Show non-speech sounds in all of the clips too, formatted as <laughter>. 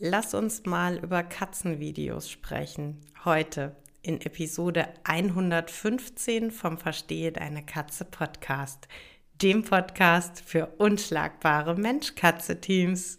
Lass uns mal über Katzenvideos sprechen. Heute in Episode 115 vom Verstehe deine Katze Podcast, dem Podcast für unschlagbare Mensch-Katze-Teams.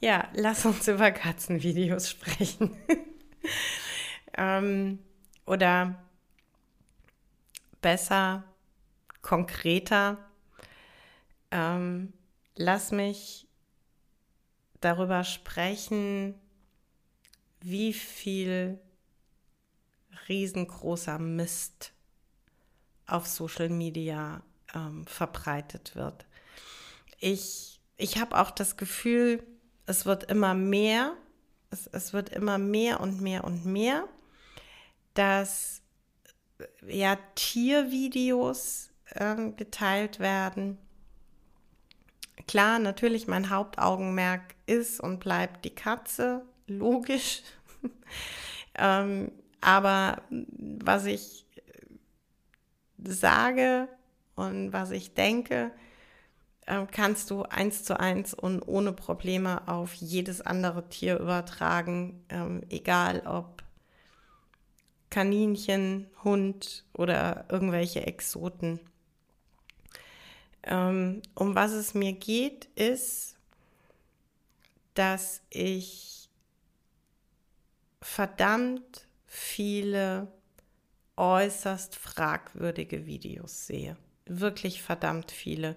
Ja, lass uns über Katzenvideos sprechen. <laughs> ähm, oder besser, konkreter, ähm, lass mich darüber sprechen, wie viel riesengroßer Mist auf Social Media ähm, verbreitet wird. Ich, ich habe auch das Gefühl, es wird immer mehr, es, es wird immer mehr und mehr und mehr, dass ja Tiervideos äh, geteilt werden. Klar, natürlich, mein Hauptaugenmerk ist und bleibt die Katze, logisch. <laughs> ähm, aber was ich sage und was ich denke, ähm, kannst du eins zu eins und ohne Probleme auf jedes andere Tier übertragen, ähm, egal ob Kaninchen, Hund oder irgendwelche Exoten. Ähm, um was es mir geht, ist, dass ich verdammt viele äußerst fragwürdige Videos sehe. Wirklich verdammt viele.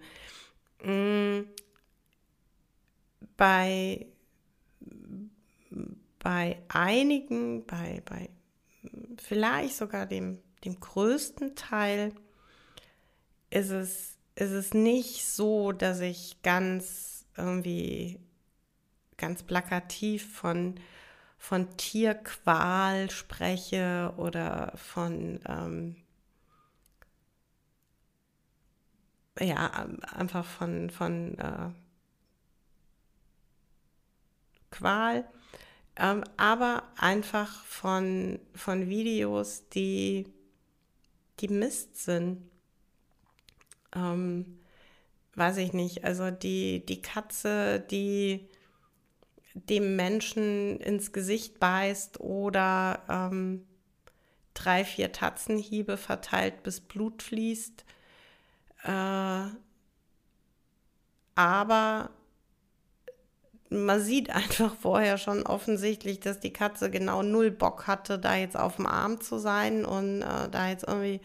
Mm, bei, bei einigen, bei, bei vielleicht sogar dem, dem größten Teil ist es, ist es nicht so, dass ich ganz irgendwie ganz plakativ von, von Tierqual spreche oder von ähm, ja, einfach von, von äh, Qual, ähm, aber einfach von, von Videos, die, die Mist sind. Ähm, weiß ich nicht, also die, die Katze, die dem Menschen ins Gesicht beißt oder ähm, drei, vier Tatzenhiebe verteilt, bis Blut fließt äh, aber man sieht einfach vorher schon offensichtlich, dass die Katze genau null Bock hatte, da jetzt auf dem Arm zu sein und äh, da jetzt irgendwie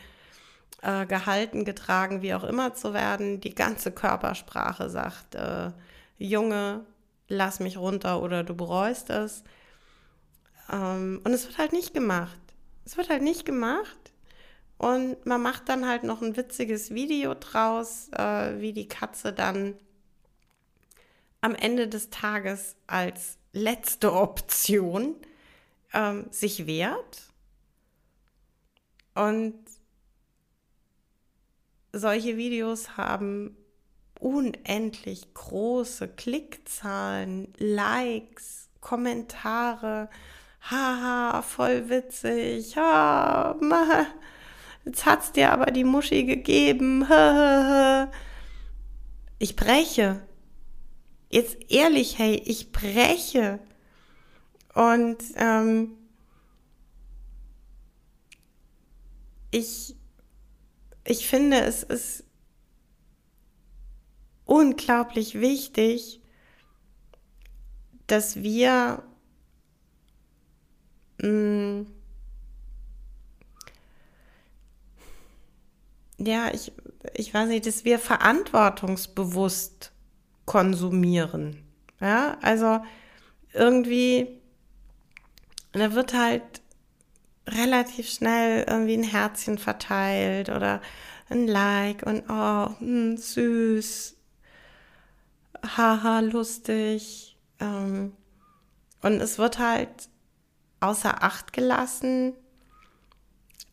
äh, gehalten, getragen, wie auch immer zu werden. Die ganze Körpersprache sagt, äh, Junge, lass mich runter oder du bereust es. Ähm, und es wird halt nicht gemacht. Es wird halt nicht gemacht. Und man macht dann halt noch ein witziges Video draus, äh, wie die Katze dann am Ende des Tages als letzte Option ähm, sich wehrt. Und solche Videos haben unendlich große Klickzahlen, Likes, Kommentare. Haha, voll witzig. Ha, Jetzt hat's dir aber die Muschi gegeben. <laughs> Ich breche. Jetzt ehrlich, hey, ich breche. Und ähm, ich, ich finde, es ist unglaublich wichtig, dass wir mh, ja, ich, ich weiß nicht, dass wir verantwortungsbewusst konsumieren. Ja, also irgendwie, da wird halt relativ schnell irgendwie ein Herzchen verteilt oder ein Like und oh, hm, süß, haha, lustig. Ähm, und es wird halt außer Acht gelassen,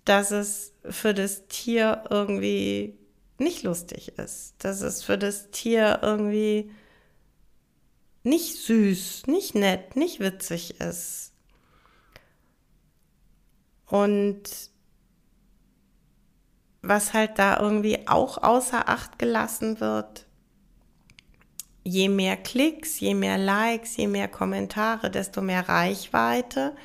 dass es für das Tier irgendwie nicht lustig ist, dass es für das Tier irgendwie nicht süß, nicht nett, nicht witzig ist. Und was halt da irgendwie auch außer Acht gelassen wird, je mehr Klicks, je mehr Likes, je mehr Kommentare, desto mehr Reichweite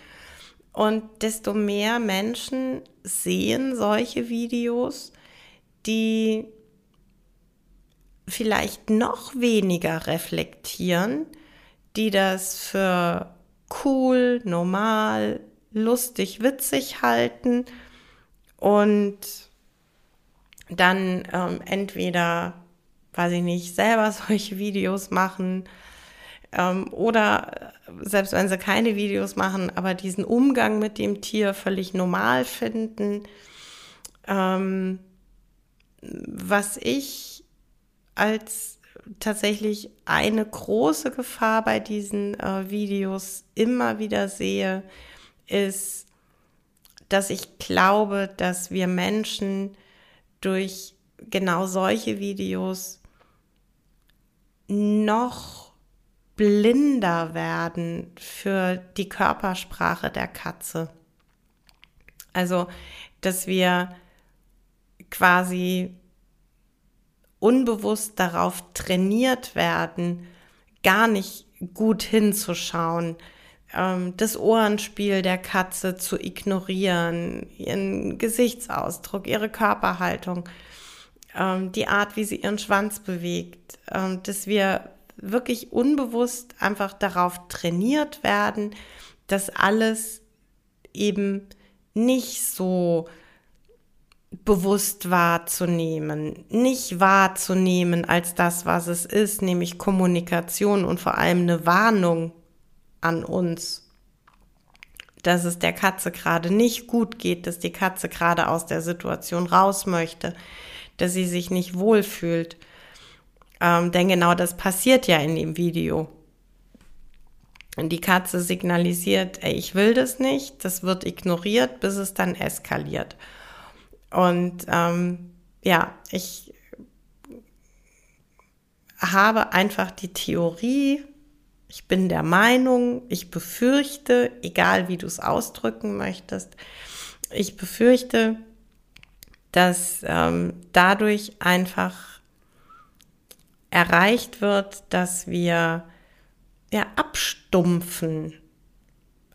und desto mehr Menschen sehen solche Videos, die vielleicht noch weniger reflektieren, die das für cool, normal, lustig, witzig halten und dann ähm, entweder, weiß ich nicht, selber <laughs> solche Videos machen oder selbst wenn sie keine Videos machen, aber diesen Umgang mit dem Tier völlig normal finden. Ähm, was ich als tatsächlich eine große Gefahr bei diesen äh, Videos immer wieder sehe, ist, dass ich glaube, dass wir Menschen durch genau solche Videos noch blinder werden für die Körpersprache der Katze. Also, dass wir quasi unbewusst darauf trainiert werden, gar nicht gut hinzuschauen, ähm, das Ohrenspiel der Katze zu ignorieren, ihren Gesichtsausdruck, ihre Körperhaltung, ähm, die Art, wie sie ihren Schwanz bewegt, ähm, dass wir wirklich unbewusst einfach darauf trainiert werden, dass alles eben nicht so bewusst wahrzunehmen, nicht wahrzunehmen als das, was es ist, nämlich Kommunikation und vor allem eine Warnung an uns, dass es der Katze gerade nicht gut geht, dass die Katze gerade aus der Situation raus möchte, dass sie sich nicht wohlfühlt. Ähm, denn genau das passiert ja in dem Video. Und die Katze signalisiert, ey, ich will das nicht, das wird ignoriert, bis es dann eskaliert. Und ähm, ja, ich habe einfach die Theorie, ich bin der Meinung, ich befürchte, egal wie du es ausdrücken möchtest, ich befürchte, dass ähm, dadurch einfach erreicht wird, dass wir ja abstumpfen.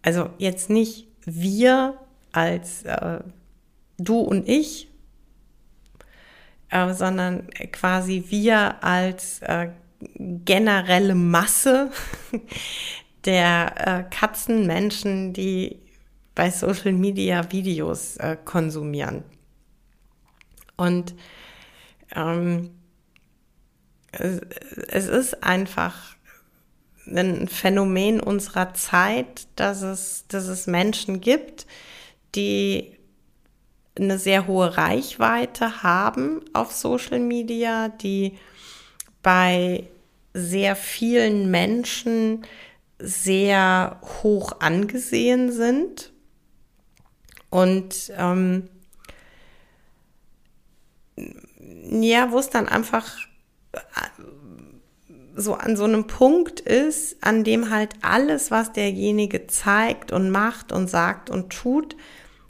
Also jetzt nicht wir als äh, du und ich, äh, sondern quasi wir als äh, generelle Masse <laughs> der äh, Katzenmenschen, die bei Social Media Videos äh, konsumieren. Und ähm, es, ist einfach ein Phänomen unserer Zeit, dass es, dass es Menschen gibt, die eine sehr hohe Reichweite haben auf Social Media, die bei sehr vielen Menschen sehr hoch angesehen sind. Und ähm, ja, wo es dann einfach so an so einem Punkt ist, an dem halt alles, was derjenige zeigt und macht und sagt und tut,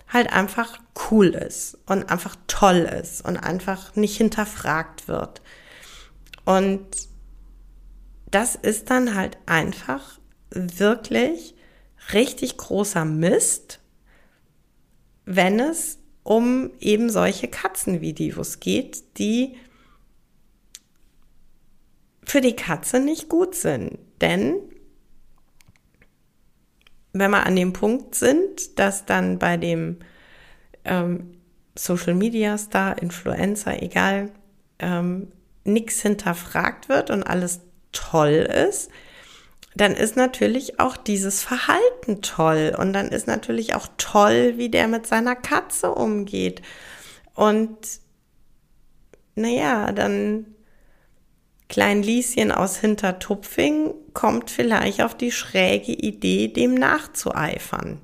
halt einfach cool ist und einfach toll ist und einfach nicht hinterfragt wird. Und das ist dann halt einfach wirklich richtig großer Mist, wenn es um eben solche Katzenvideos geht, die für die Katze nicht gut sind. Denn wenn wir an dem Punkt sind, dass dann bei dem ähm, Social Media Star, Influencer, egal, ähm, nichts hinterfragt wird und alles toll ist, dann ist natürlich auch dieses Verhalten toll. Und dann ist natürlich auch toll, wie der mit seiner Katze umgeht. Und naja, dann Klein Lieschen aus Hintertupfing kommt vielleicht auf die schräge Idee, dem nachzueifern.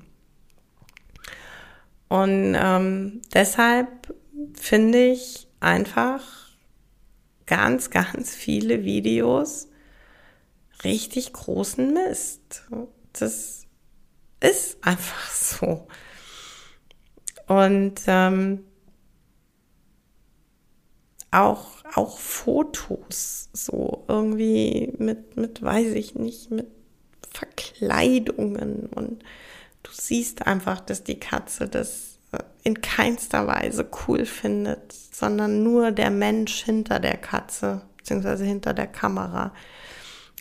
Und ähm, deshalb finde ich einfach ganz, ganz viele Videos richtig großen Mist. Das ist einfach so. Und ähm, auch, auch Fotos, so irgendwie mit, mit, weiß ich nicht, mit Verkleidungen und du siehst einfach, dass die Katze das äh, in keinster Weise cool findet, sondern nur der Mensch hinter der Katze, beziehungsweise hinter der Kamera,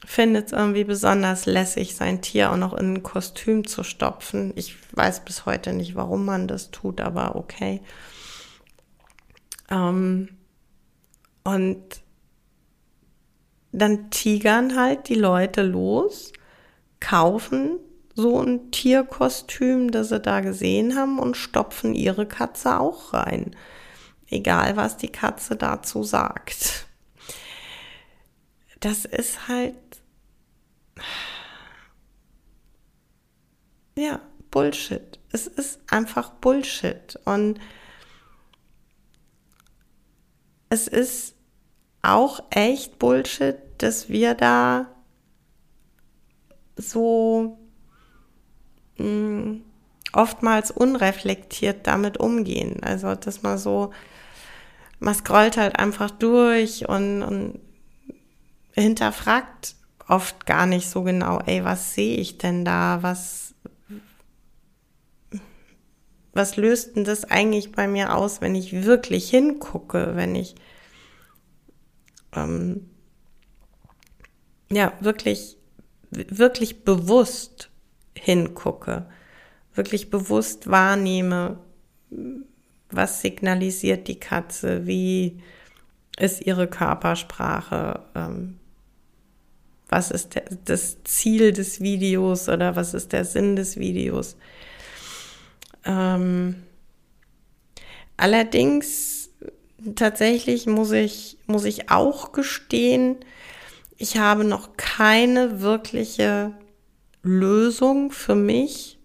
findet es irgendwie besonders lässig, sein Tier auch noch in ein Kostüm zu stopfen. Ich weiß bis heute nicht, warum man das tut, aber okay. Ähm, und dann tigern halt die Leute los, kaufen so ein Tierkostüm, das sie da gesehen haben und stopfen ihre Katze auch rein. Egal, was die Katze dazu sagt. Das ist halt, ja, Bullshit. Es ist einfach Bullshit. Und es ist auch echt Bullshit, dass wir da so mh, mm, oftmals unreflektiert damit umgehen. Also, dass man so, man scrollt halt einfach durch und, und hinterfragt oft gar nicht so genau, ey, was sehe ich denn da? Was, was löst denn das eigentlich bei mir aus, wenn ich wirklich hingucke, wenn ich ähm, ja wirklich, wirklich bewusst hingucke, wirklich bewusst wahrnehme, was signalisiert die Katze, wie ist ihre Körpersprache, ähm, was ist der, das Ziel des Videos oder was ist der Sinn des Videos. Ähm, allerdings tatsächlich muss ich, muss ich auch gestehen, ich habe noch keine wirkliche Lösung für mich,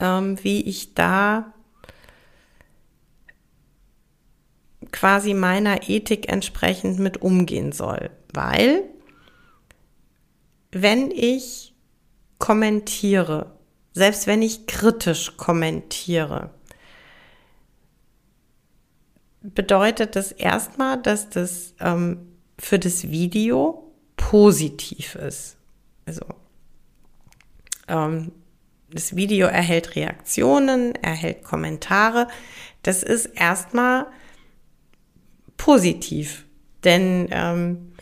ähm, wie ich da quasi meiner Ethik entsprechend mit umgehen soll. Weil, wenn ich kommentiere, selbst wenn ich kritisch kommentiere, bedeutet das erstmal, dass das ähm, für das Video positiv ist. Also ähm, das Video erhält Reaktionen, erhält Kommentare. Das ist erstmal positiv, denn ähm,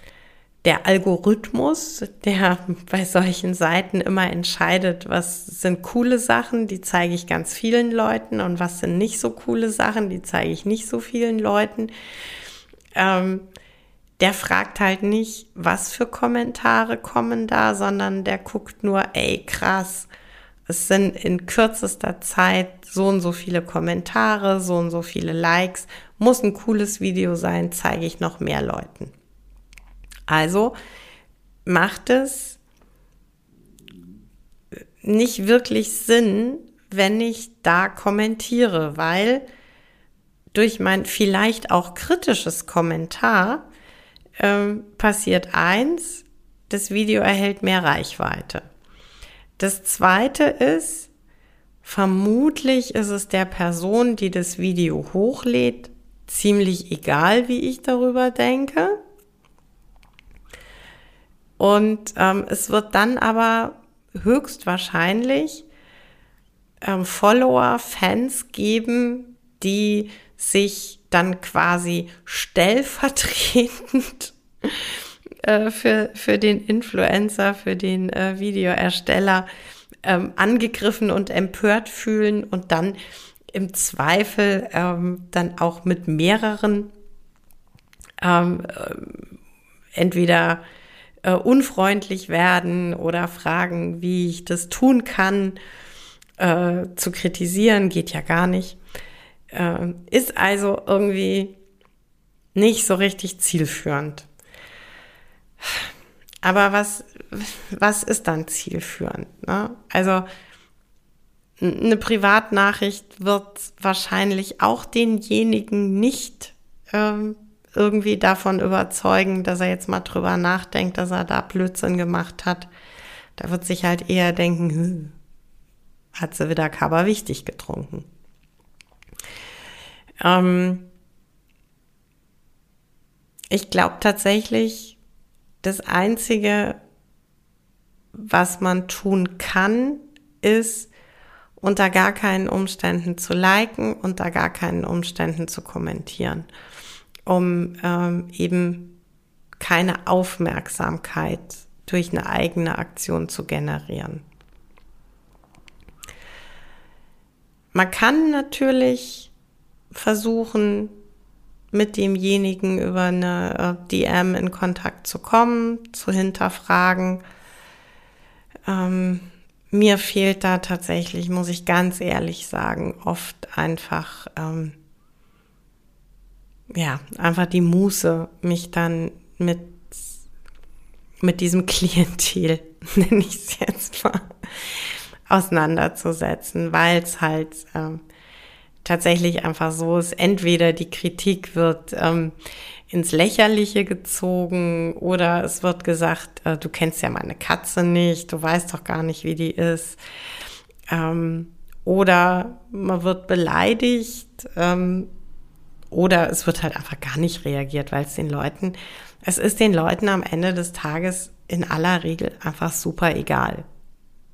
der Algorithmus, der bei solchen Seiten immer entscheidet, was sind coole Sachen, die zeige ich ganz vielen Leuten und was sind nicht so coole Sachen, die zeige ich nicht so vielen Leuten. Ähm, der fragt halt nicht, was für Kommentare kommen da, sondern der guckt nur, ey, krass, es sind in kürzester Zeit so und so viele Kommentare, so und so viele Likes, muss ein cooles Video sein, zeige ich noch mehr Leuten. Also macht es nicht wirklich Sinn, wenn ich da kommentiere, weil durch mein vielleicht auch kritisches Kommentar ähm, passiert eins, das Video erhält mehr Reichweite. Das zweite ist, vermutlich ist es der Person, die das Video hochlädt, ziemlich egal, wie ich darüber denke. Und ähm, es wird dann aber höchstwahrscheinlich ähm, Follower, Fans geben, die sich dann quasi stellvertretend <laughs> äh, für, für den Influencer, für den äh, Videoersteller ähm, angegriffen und empört fühlen und dann im Zweifel ähm, dann auch mit mehreren ähm, äh, entweder äh, unfreundlich werden oder fragen, wie ich das tun kann. Äh, zu kritisieren geht ja gar nicht. Äh, ist also irgendwie nicht so richtig zielführend. Aber was, was ist dann zielführend? Ne? Also eine Privatnachricht wird wahrscheinlich auch denjenigen nicht ähm, irgendwie davon überzeugen, dass er jetzt mal drüber nachdenkt, dass er da Blödsinn gemacht hat. Da wird sich halt eher denken, hm, hat sie wieder Kaba wichtig getrunken. Ähm ich glaube tatsächlich, das Einzige, was man tun kann, ist, unter gar keinen Umständen zu liken, unter gar keinen Umständen zu kommentieren, um ähm, eben keine Aufmerksamkeit durch eine eigene Aktion zu generieren. Man kann natürlich versuchen, mit demjenigen über eine äh, DM in Kontakt zu kommen, zu hinterfragen. Ähm, mir fehlt da tatsächlich, muss ich ganz ehrlich sagen, oft einfach, ähm, ja, einfach die Muße, mich dann mit, mit diesem <laughs> Klientel, nenne ich es jetzt mal, auseinanderzusetzen, weil es halt ähm, tatsächlich einfach so ist, entweder die Kritik wird ähm, ins Lächerliche gezogen oder es wird gesagt, äh, du kennst ja meine Katze nicht, du weißt doch gar nicht, wie die ist. Ähm, oder man wird beleidigt ähm, oder es wird halt einfach gar nicht reagiert, weil es den Leuten, es ist den Leuten am Ende des Tages in aller Regel einfach super egal.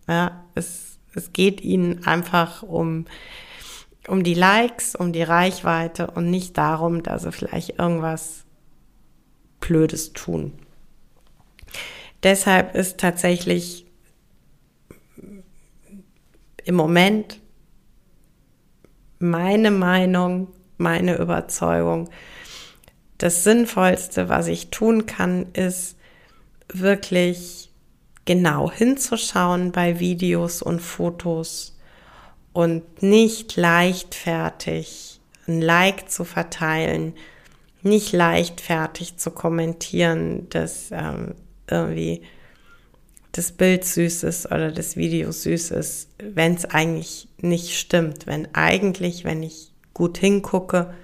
Ja, es, es geht ihnen einfach um um die Likes, um die Reichweite und nicht darum, dass sie vielleicht irgendwas Blödes tun. Deshalb ist tatsächlich im Moment meine Meinung, meine Überzeugung, das Sinnvollste, was ich tun kann, ist wirklich genau hinzuschauen bei Videos und Fotos und nicht leichtfertig ein Like zu verteilen, nicht leichtfertig zu kommentieren, dass ähm, irgendwie das Bild süß ist oder das Video süß ist, wenn es eigentlich nicht stimmt. Wenn eigentlich, wenn ich gut hingucke,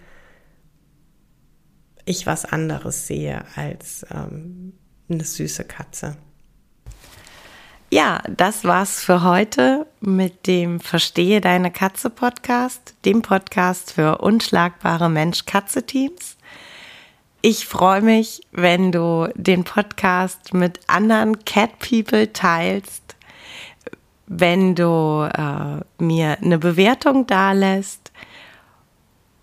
ich was anderes sehe als ähm, eine süße Katze. Ja, das war's für heute mit dem Verstehe deine Katze Podcast, dem Podcast für unschlagbare Mensch-Katze-Teams. Ich freue mich, wenn du den Podcast mit anderen Cat People teilst, wenn du äh, mir eine Bewertung dalässt